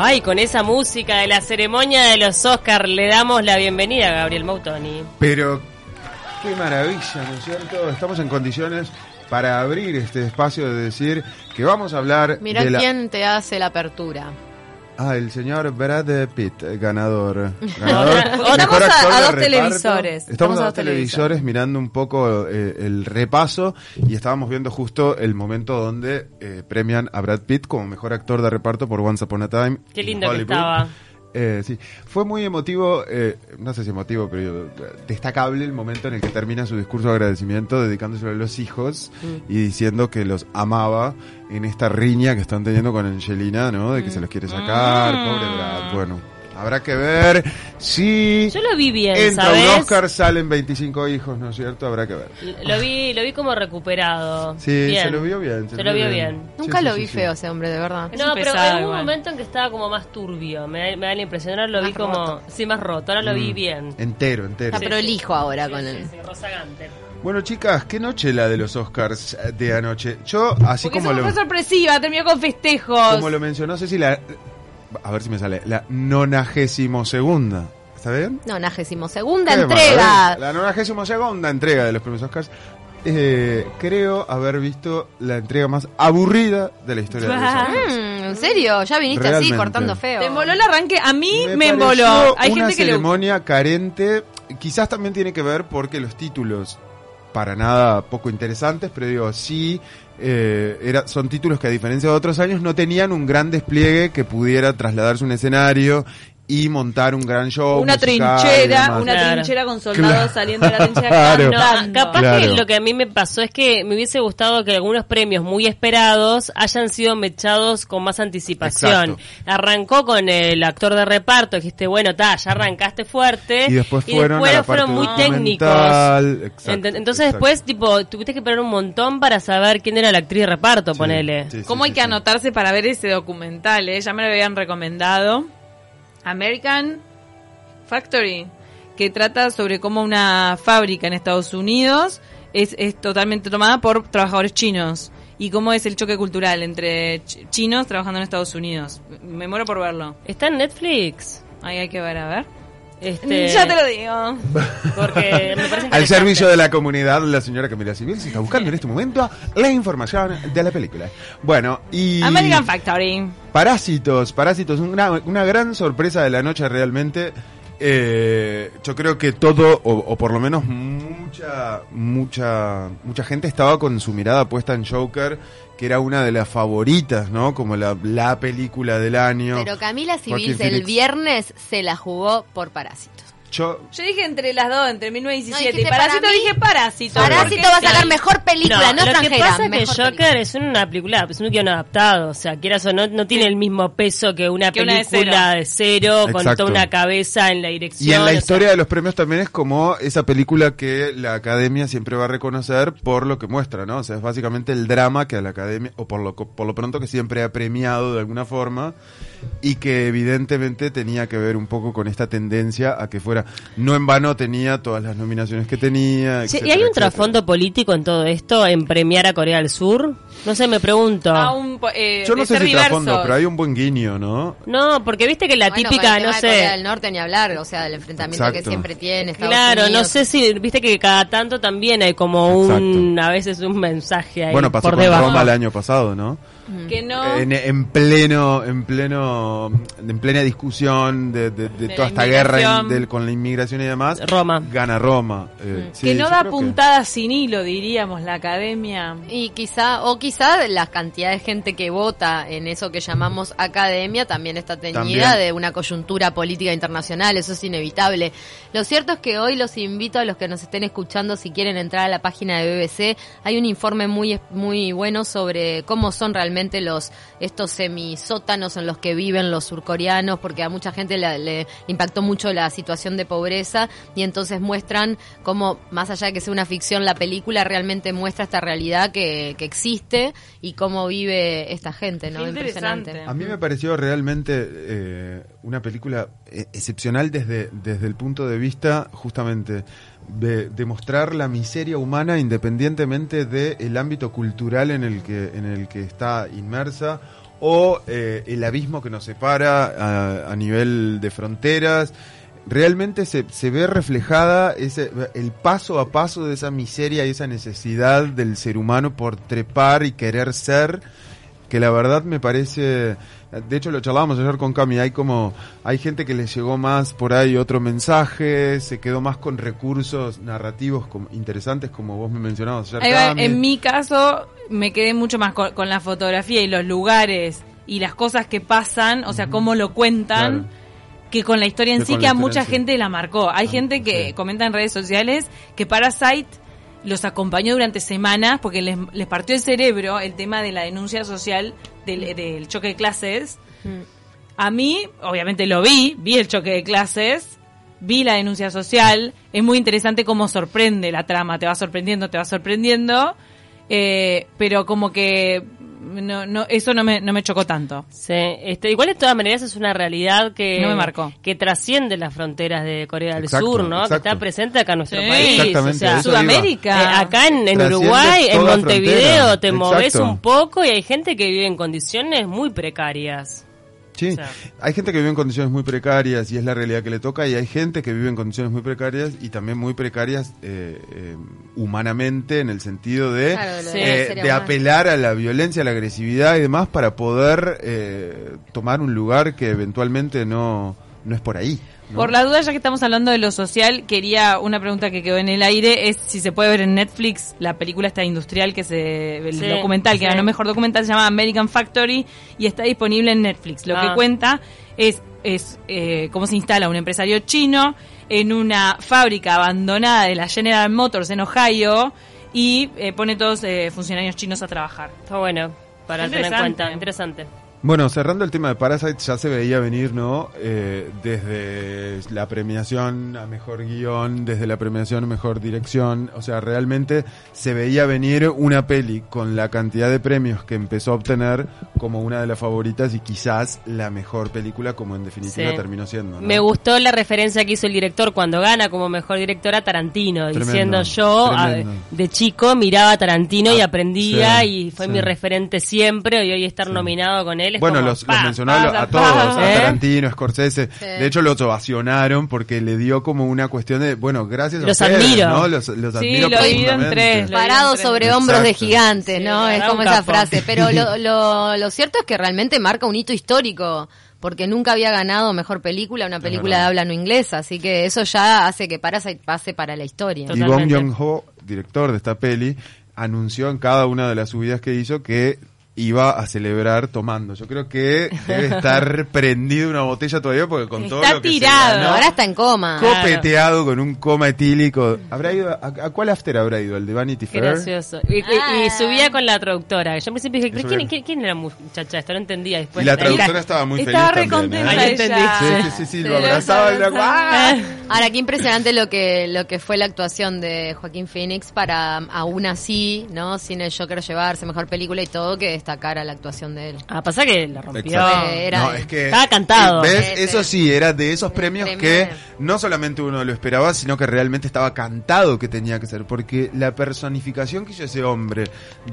Ay, con esa música de la ceremonia de los Oscars le damos la bienvenida a Gabriel Mautoni. Pero qué maravilla, ¿no es cierto? Estamos en condiciones para abrir este espacio de decir que vamos a hablar Mirá de la... quién te hace la apertura. Ah, el señor Brad Pitt, ganador. estamos a- a dos televisores. Estamos, a dos televisores mirando un poco eh, el repaso y estábamos viendo justo el momento donde eh, premian a Brad Pitt como mejor actor de reparto por Once Upon a Time. Qué in lindo que estaba. Eh, sí, fue muy emotivo, eh, no sé si emotivo, pero destacable el momento en el que termina su discurso de agradecimiento dedicándose a los hijos Mm. y diciendo que los amaba en esta riña que están teniendo con Angelina, ¿no? De que se los quiere sacar, Mm. pobre Brad. Bueno, habrá que ver si Yo lo vi bien, entra ¿sabes? un Oscar, salen 25 hijos, ¿no es cierto? Habrá que ver. Lo vi, lo vi como recuperado. Sí, Bien. se lo vio bien. Se lo vio bien. Nunca Sí, lo sí, vi sí, feo sí. ese hombre, de verdad. No, pero pesado en un igual. momento en que estaba como más turbio. Me da, me da la impresión. Ahora lo vi como. roto. Sí, más roto. Ahora lo vi Mm. bien. Entero, entero. Está prolijo ahora con él. Sí, rozagante. Bueno, chicas, qué noche la de los Oscars de anoche. Yo, así Porque como eso lo... fue sorpresiva, terminó con festejos. como lo mencionó Cecilia, a ver si me sale, la nonagésimo segunda. ¿Está bien? Nonagésimo segunda entrega. La nonagésimo segunda entrega de los premios Oscars. Eh, creo haber visto la entrega más aburrida de la historia de los Ah. Oscars. ¿En serio? Ya viniste Realmente. así cortando feo. Te emboló el arranque. A mí me, pareció emboló. Hay una gente que le ceremonia carente. Quizás también tiene que ver porque los títulos, para nada poco interesantes, pero digo, sí, eh, era, son títulos que a diferencia de otros años no tenían un gran despliegue que pudiera trasladarse a un escenario y montar un gran show. una musical trinchera, una Claro. trinchera con soldados Claro. saliendo de la trinchera Claro. No, capaz Claro. que lo que a mí me pasó es que me hubiese gustado que algunos premios muy esperados hayan sido mechados con más anticipación. Exacto. Arrancó con el actor de reparto, dijiste, bueno, ta, ya arrancaste fuerte. Y después fueron muy técnicos. exacto, Ent- Entonces exacto. después, tipo, tuviste que esperar un montón para saber quién era la actriz de reparto, Sí, ponele. sí, sí, ¿Cómo hay sí, que sí. anotarse para ver ese documental? eh? Ya me lo habían recomendado. American Factory, que trata sobre cómo una fábrica en Estados Unidos es, es totalmente tomada por trabajadores chinos. Y cómo es el choque cultural entre ch- chinos trabajando en Estados Unidos. Me muero por verlo. Está en Netflix. Ahí hay que ver, a ver. Este, Ya te lo digo. Porque me parece Al servicio de la comunidad, la señora Camila Civil se está buscando en este momento la información de la película. Bueno, y... American Factory. Parásitos, Parásitos, una, una gran sorpresa de la noche realmente. Eh, yo creo que todo, o, o por lo menos mucha, mucha, mucha gente estaba con su mirada puesta en Joker, que era una de las favoritas, ¿no? Como la, la película del año. Pero Camila Civil el viernes se la jugó por Parásitos. Yo, Yo dije entre las dos, entre 1917 No, y Parásito, para mí. dije Parásito. Parásito va a sacar mejor película, no, lo que extranjera. pasa es que Joker película. es una película, es un guion adaptado, o sea, quieras o no, no tiene el mismo peso que una Que una de película de cero, con toda una cabeza en la dirección. y en la sea, historia de los premios también es como esa película que la academia siempre va a reconocer por lo que muestra, ¿no? O sea, es básicamente el drama que a la academia, o por lo, por lo pronto que siempre ha premiado de alguna forma, y que evidentemente tenía que ver un poco con esta tendencia a que fuera, no en vano tenía todas las nominaciones que tenía. Sí, ¿Y etcétera, hay un etcétera. trasfondo político en todo esto, en premiar a Corea del Sur? No sé, me pregunto. A un, po- eh, Yo no sé si trasfondo, pero hay un buen guiño, ¿no? No, porque viste que la Bueno, típica, no de Corea sé. del Norte ni hablar, o sea, del enfrentamiento Exacto. que siempre tiene Estados Claro, no sé si, viste que cada tanto también hay como un, a veces un mensaje ahí Bueno, pasó por con debajo. Roma el año pasado, ¿no? Que no. En, en pleno, en pleno, en plena discusión de, de- de De toda esta guerra in- del- con la inmigración y demás, Roma. gana Roma. Eh, sí, que no da que- puntadas sin hilo, diríamos, la academia. Y quizá, o quizá la cantidad de gente que vota en eso que llamamos academia también está teñida También. de una coyuntura política internacional, eso es inevitable. Lo cierto es que hoy los invito a los que nos estén escuchando, si quieren entrar a la página de BBC, hay un informe muy, muy bueno sobre cómo son realmente los estos semisótanos en los que viven los surcoreanos, porque a mucha gente le, le impactó mucho la situación de pobreza y entonces muestran cómo, más allá de que sea una ficción, la película realmente muestra esta realidad que, que existe y cómo vive esta gente, ¿no? Impresionante. A mí me pareció realmente eh, una película eh, excepcional desde, desde el punto de vista justamente de, de mostrar la miseria humana independientemente del ámbito cultural en el que en el que está inmersa o eh, el abismo que nos separa a, a nivel de fronteras. Realmente se, se ve reflejada ese, el paso a paso de esa miseria y esa necesidad del ser humano por trepar y querer ser, que la verdad me parece, de hecho lo charlábamos ayer con Cami, hay como, hay gente que le llegó más por ahí otro mensaje, se quedó más con recursos narrativos como, interesantes como vos me mencionabas ayer. Cami. en mi caso, me quedé mucho más con, con la fotografía y los lugares y las cosas que pasan, o sea, cómo lo cuentan, Claro. que con la historia en Que sí, que a mucha sí. gente la marcó. Hay Ah, gente que sí. comenta en redes sociales que Parasite los acompañó durante semanas porque les, les partió el cerebro el tema de la denuncia social del, del choque de clases. Mm. A mí, obviamente lo vi, vi el choque de clases, vi la denuncia social, es muy interesante cómo sorprende la trama, te va sorprendiendo, te va sorprendiendo, eh, pero como que no, no, eso no me, no me chocó tanto. Sí, este, igual de todas maneras es una realidad que, No me marcó. que trasciende las fronteras de Corea del Exacto, Sur, ¿no? exacto. Que está presente acá en nuestro Sí. país. Exactamente, o sea. Sudamérica. eh, acá en, en Uruguay, en Montevideo, frontera. te moves un poco y hay gente que vive en condiciones muy precarias. Sí, O sea. hay gente que vive en condiciones muy precarias y es la realidad que le toca y hay gente que vive en condiciones muy precarias y también muy precarias eh, eh, humanamente en el sentido de, Claro, eh, de apelar a la violencia, a la agresividad y demás para poder eh, tomar un lugar que eventualmente no, no es por ahí. ¿No? Por la duda, ya que estamos hablando de lo social, quería una pregunta que quedó en el aire, es si se puede ver en Netflix la película esta industrial que se, el Sí, documental que sí. ganó mejor documental se llama American Factory y está disponible en Netflix. Lo Ah. que cuenta es, es eh, cómo se instala un empresario chino en una fábrica abandonada de la General Motors en Ohio y eh, pone todos eh, funcionarios chinos a trabajar. Está bueno para tener en cuenta. Interesante. Bueno, cerrando el tema de Parasite, ya se veía venir, ¿no? Eh, desde la premiación a mejor guion, desde la premiación a mejor dirección. O sea, realmente se veía venir una peli con la cantidad de premios que empezó a obtener como una de las favoritas y quizás la mejor película, como en definitiva Sí. terminó siendo. ¿no? Me gustó la referencia que hizo el director cuando gana como mejor directora Tarantino, Tremendo, diciendo yo a- de chico miraba a Tarantino y Ah, aprendía sí, y fue sí. mi referente siempre y hoy estar nominado con él es Bueno, como, los, los pa, a, a todos, pa, a. Tarantino, Scorsese. Sí. De hecho, los ovacionaron porque le dio como una cuestión de, bueno, gracias a Los ustedes, admiro. ¿no? Los, los Sí, admiro lo en tres, Parado sobre hombros de gigantes, Sí, ¿no? es como esa frase. Pero lo, lo, lo cierto es que realmente marca un hito histórico, porque nunca había ganado mejor película, una película de habla no inglesa, así que eso ya hace que Parasite pase para la historia. Y. Bong Joon-ho, director de esta peli, anunció en cada una de las subidas que hizo que iba a celebrar tomando. Yo creo que debe estar prendido una botella todavía porque con todo Está lo que se tirado. ganó, Ahora está en coma. Co- copeteado con un coma etílico. ¿Habrá ido a, a cuál after habrá ido? ¿El de Vanity Fair? gracioso. Y, y- y Ah. subía con la traductora. Yo al principio dije, ¿quién, quién, quién era la muchacha? Esto no entendía después. Y la traductora estaba muy Estaba feliz también. recontenta ¿eh? Ella. Sí, sí, sí, lo abrazaba y era Ah. Ahora, qué impresionante lo que lo que fue la actuación de Joaquín Phoenix para aún así, ¿no? Sin el Joker llevarse mejor película y todo, que destacara la actuación de él. Ah, pasa que la rompió. Exacto. Era- no, es que Estaba cantado. Eso sí, era de esos premios premio que no solamente uno lo esperaba, sino que realmente estaba cantado que tenía que ser, porque la personificación que hizo ese hombre,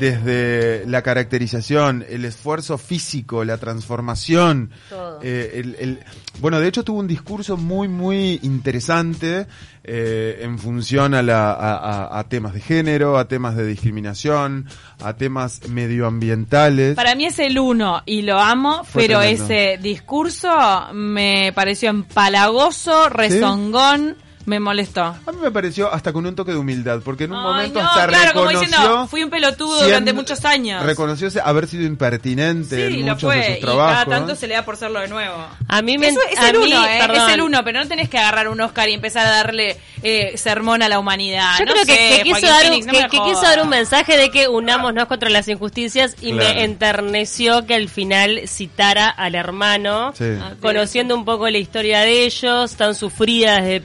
desde la caracterización, el esfuerzo físico, la transformación, Todo. eh, el, el- bueno, de hecho tuvo un discurso muy, muy interesante eh, en función a, la, a, temas de género, a temas de discriminación, a temas medioambientales. Para mí es el uno y lo amo, Fue pero tremendo. ese discurso me pareció empalagoso, rezongón, me molestó. A mí me pareció hasta con un toque de humildad, porque en un Ay, momento no, hasta claro, como reconoció... diciendo, fui un pelotudo siendo- durante muchos años. Reconoció haber sido impertinente Sí, en lo muchos de fue. sus Y trabajos. cada tanto se le da por serlo de nuevo. A mí me... Eso es a el mí, uno, ¿eh? Es el uno, pero no tenés que agarrar un Oscar y empezar a darle eh, sermón a la humanidad. Yo No creo que, sé, que quiso Joaquín dar un, Phoenix, no que, que quiso dar un mensaje de que unámonos contra las injusticias y Claro. me enterneció que al final citara al hermano, Sí. Ah, conociendo un poco la historia de ellos, tan sufrida desde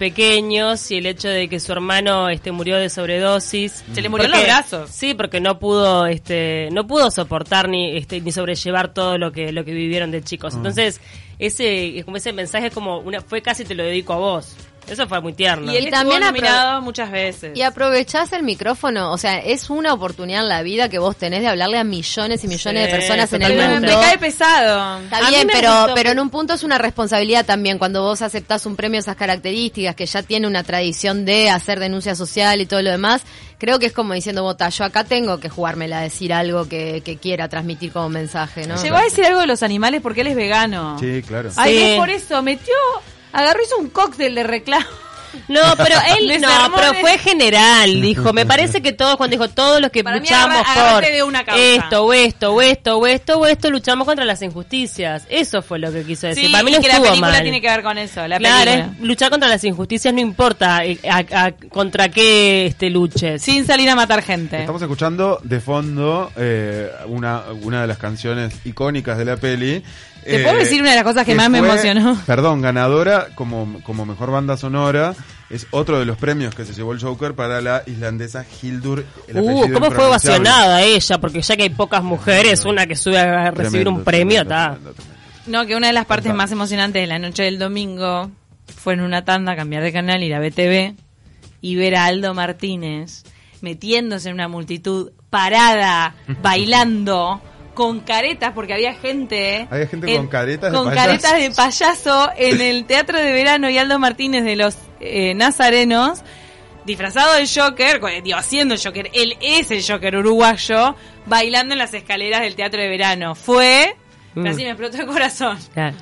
pequeños y el hecho de que su hermano este murió de sobredosis. Se le murió en Porque- los brazos. Sí, porque no pudo este no pudo soportar ni este ni sobrellevar todo lo que lo que vivieron de chicos. Ah. Entonces, ese como ese mensaje como una fue casi te lo dedico a vos. Eso fue muy tierno. Y él estuvo también apro- nominado muchas veces. Y aprovechás el micrófono, o sea, es una oportunidad en la vida que vos tenés de hablarle a millones y millones Sí, de personas en el mundo. me cae pesado. Está A bien, pero, pero en un punto es una responsabilidad también cuando vos aceptás un premio de esas características, que ya tiene una tradición de hacer denuncia social y todo lo demás. Creo que es como diciendo, vota, yo acá tengo que jugármela a decir algo que, que quiera transmitir como mensaje, ¿no? Llegó a decir algo de los animales porque él es vegano. Sí, claro. Ay, Sí. es por eso, metió, agarró hizo un cóctel de reclamo. No, pero él no, pero fue general, dijo. Me parece que todos, cuando dijo todos los que Para mí luchamos agarra- por de una esto, o esto, o esto, o esto, o esto, luchamos contra las injusticias. Eso fue lo que quiso decir. Sí, Para mí y no que la estuvo película mal. tiene que ver con eso. La claro, película. es luchar contra las injusticias no importa eh, a- a- contra qué este luches. Sin salir a matar gente. Estamos escuchando de fondo eh, una, una de las canciones icónicas de la peli. ¿Te puedo decir una de las cosas que más me fue, emocionó? Perdón, ganadora como, como mejor banda sonora. Es otro de los premios que se llevó el Joker para la islandesa Hildur. el Uh, cómo fue ovacionada ella, porque ya que hay pocas mujeres, una que sube a recibir Tremendo, un premio, está. No, que una de las partes Contame. más emocionantes de la noche del domingo fue en una tanda cambiar de canal, ir a BTV y ver a Aldo Martínez metiéndose en una multitud parada, bailando, con caretas, porque había gente. Había gente con caretas de con payaso. caretas de payaso en el Teatro de Verano y Aldo Martínez de los eh, Nazarenos. Disfrazado de Joker, con- digo, haciendo el Joker, él es el Joker uruguayo, bailando en las escaleras del Teatro de Verano. Fue, Mm. así me explotó el corazón. Claro.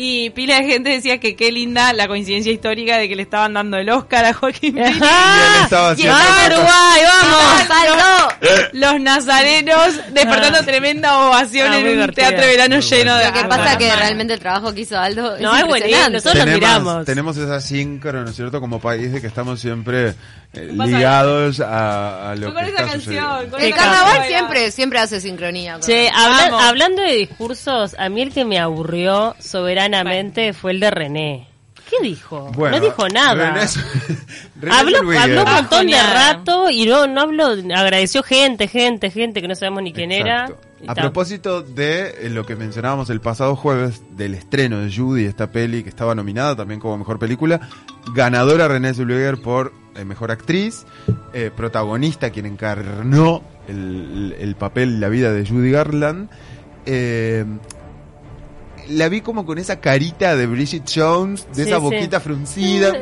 Y pila de gente decía que qué linda la coincidencia histórica de que le estaban dando el Oscar a Joaquín Phoenix. Y él estaba haciendo ¡Ah, fotos. Uruguay, vamos! ¡Aldo! Los nazarenos despertando Ah. tremenda ovación Ah, en un teatro de verano lleno de Lo que Ah, pasa que realmente el trabajo que hizo Aldo es No, es buenísimo. Nosotros nos tenemos, miramos. tenemos esa síncro, ¿no es cierto? Como país de que estamos siempre eh, ligados a, a lo con que esa está canción, sucediendo. con El esa carnaval siempre, siempre hace sincronía. con- Che, habla- Vamos. hablando de discursos, a mí el que me aburrió fue el de René. ¿Qué dijo? Bueno, no dijo nada. René es- René habló, habló un montón de rato y no, no habló, agradeció gente, gente, gente que no sabemos ni quién Exacto. era. A propósito de eh, lo que mencionábamos el pasado jueves, del estreno de Judy, esta peli que estaba nominada también como mejor película, ganadora Renée Zellweger por eh, mejor actriz, eh, protagonista quien encarnó el, el papel, la vida de Judy Garland. eh, la vi como con esa carita de Bridget Jones, de Sí, esa sí. boquita fruncida.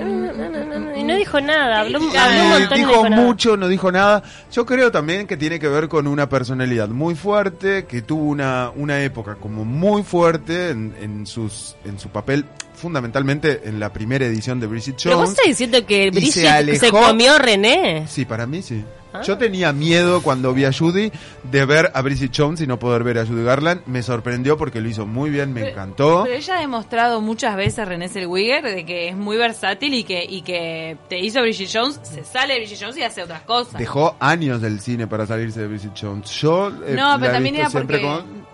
Y no dijo nada, habló, habló un montón dijo mucho, no dijo nada. Yo creo también que tiene que ver con una personalidad muy fuerte, que tuvo una, una época como muy fuerte en, en sus, en su papel, fundamentalmente en la primera edición de Bridget Pero vos Jones. estás diciendo que y se Brigitte se, comió René. Sí, para mí sí. Ah. Yo tenía miedo cuando vi a Judy de ver a Bridget Jones y no poder ver a Judy Garland. Me sorprendió porque lo hizo muy bien, me Pero- encantó. Pero ella ha demostrado muchas veces, René Zellweger, de que es muy versátil y que, y que te hizo Bridget Jones, se sale de Bridget Jones y hace otras cosas. Dejó años del cine para salirse de Bridget Jones. Yo eh, No, la pero he también era siempre porque-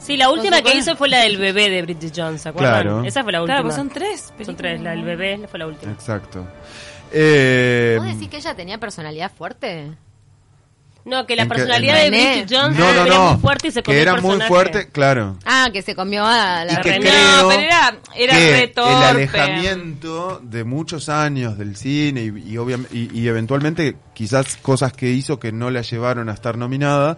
Sí, la última que hizo fue la del bebé de Bridget Jones, ¿se acuerdan? Claro. Esa fue la última. Claro, pues son tres. Son tres, la del bebé fue la última. Exacto. Eh, ¿Vos decís que ella tenía personalidad fuerte? No, que la ¿En qué- personalidad en- de Bridget Jones no, no, era no. muy fuerte y se comió que el era muy fuerte, claro. Ah, que se comió a la Y que creo pero era, era que re el alejamiento de muchos años del cine y, y, y- y eventualmente quizás cosas que hizo que no la llevaron a estar nominada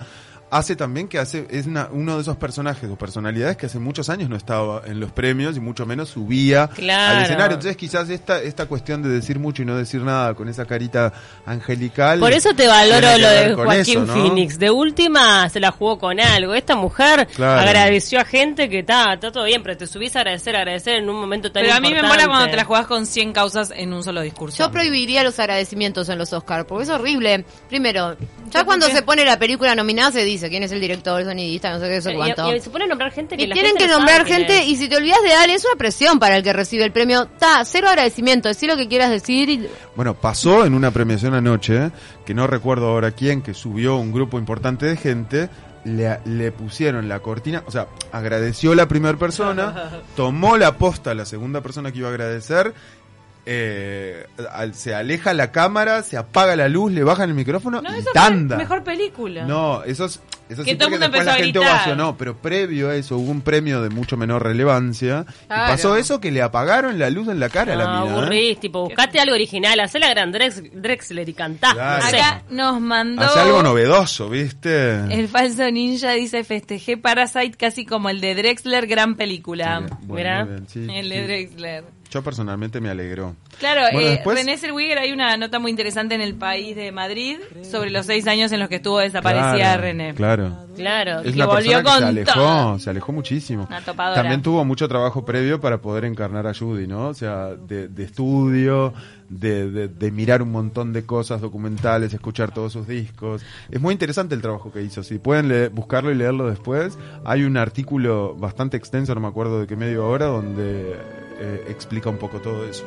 hace también que hace es una- uno de esos personajes o personalidades que hace muchos años no estaba en los premios y mucho menos subía Claro. al escenario entonces quizás esta esta cuestión de decir mucho y no decir nada con esa carita angelical Por eso te valoro lo de Joaquín eso, ¿no? Phoenix. De última se la jugó con algo. Esta mujer Claro. agradeció a gente que está, está todo bien, pero te subís a agradecer, agradecer en un momento tan Pero a mí me mola cuando te la jugás con 100 causas en un solo discurso. Yo prohibiría los agradecimientos en los Oscars, porque es horrible. Primero, ya ¿Por cuando se pone la película nominada se dice quién es el director, el sonidista, no sé qué, Y- cuánto. Y, y se pone a nombrar gente que Y la tienen gente que no nombrar sabe quién gente es. y si te olvidas de alguien es una presión para el que recibe el premio. Ta, cero agradecimiento, decir lo que quieras decir y Bueno, pasó en una premiación anoche, que no recuerdo ahora quién, que subió un grupo importante de gente, le, le pusieron la cortina, o sea, agradeció la primera persona, tomó la posta la segunda persona que iba a agradecer, eh, al- se aleja la cámara, se apaga la luz, le bajan el micrófono No, y eso tanda. mejor película. No, eso es Eso Que sí, todo el mundo después la empezó a gente gritar. ovacionó, pero previo a eso hubo un premio de mucho menor relevancia. Claro. Y pasó eso que le apagaron la luz en la cara a la mina. ¿eh? aburrís, tipo, buscate algo original, hacé la gran Drex- Drexler y cantá. Claro. No sé. Acá nos mandó... Hace algo novedoso, ¿viste? El falso ninja dice festejé Parasite casi como el de Drexler, gran película. Sí, bueno, Mirá. muy bien, sí, el de sí. Drexler. Yo personalmente me alegró. Claro, Bueno, eh, después- René Zellweger hay una nota muy interesante en el país de Madrid sobre los seis años en los que estuvo desaparecida Claro, René. Claro. Claro. Es que la volvió persona que se alejó, todo. se alejó muchísimo. Una topadora. También tuvo mucho trabajo previo para poder encarnar a Judy, ¿no? O sea, de, de estudio, de, de- de mirar un montón de cosas documentales, escuchar todos sus discos. Es muy interesante el trabajo que hizo. Si pueden leer- buscarlo y leerlo después, hay un artículo bastante extenso, no me acuerdo de qué medio hora, donde eh, explica un poco todo eso.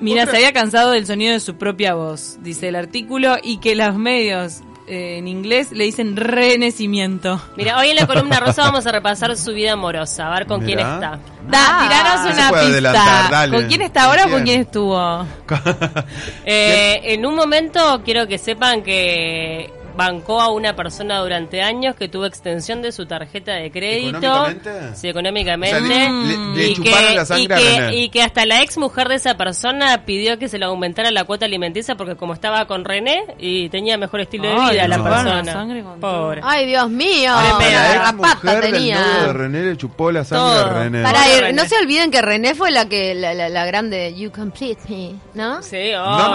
Mira, Otra- se había cansado del sonido de su propia voz, dice el artículo, y que los medios eh, en inglés le dicen renacimiento. Mira, hoy en la columna rosa vamos a repasar su vida amorosa, a ver con quién está. Da, Ah. tiranos una pista. ¿Con quién está ahora o con ¿Quién? quién estuvo? Eh, en un momento quiero que sepan que bancó a una persona durante años que tuvo extensión de su tarjeta de crédito. ¿Económicamente? Sí, económicamente. O sea, le- le- le y, que, la sangre y, a que, René. y que hasta la ex mujer de esa persona pidió que se le aumentara la cuota alimenticia porque como estaba con René y tenía mejor estilo de Ay, vida la no. persona. La sangre con Pobre. Ay, Dios mío. La ex mujer del tenía. novio de René le chupó la sangre Todo. a René. Pará, Pobre eh, René. no se olviden que René fue la que la, la, la grande You Complete Me, ¿no? Sí, oh, No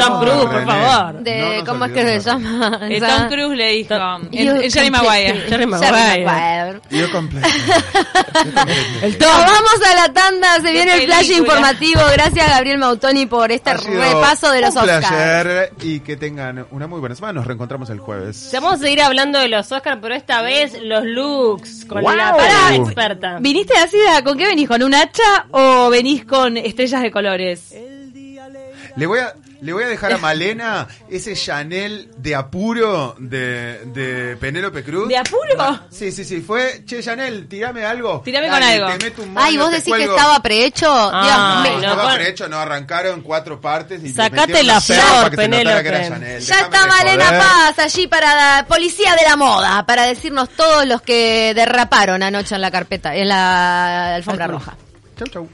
Tom de Cruise, por René. favor. De No nos cómo es que se de llama. Eh? Tom Cruise le dijo. El Jerry Maguire. Jerry Maguire. Yo completo. El Nos vamos a la tanda, se viene el flash informativo. Gracias Gabriel Mautoni por este repaso de los un Oscars. placer y que tengan una muy buena semana. Nos reencontramos el jueves. Ya Vamos a seguir hablando de los Oscars, pero esta vez los looks con la para experta. ¿Viniste ácida? ¿Con qué venís? ¿Con un hacha o venís con estrellas de colores? Le voy a le voy a dejar a Malena ese Chanel de apuro de, de Penélope Cruz. ¿De apuro? Sí, sí, sí. Fue, che, Chanel, tirame algo. Tirame con algo. Te meto un moño, Ay, vos te decís que cuelgo. estaba prehecho. Ah, Dios No, mío. no, estaba con- prehecho, no, arrancaron cuatro partes y le Sacate metieron la una flor, para que se notara que era Penélope. Chanel. Ya Déjame está de Malena joder. Paz allí para la policía de la moda, para decirnos todos los que derraparon anoche en la carpeta, en la alfombra roja. Chau, chau.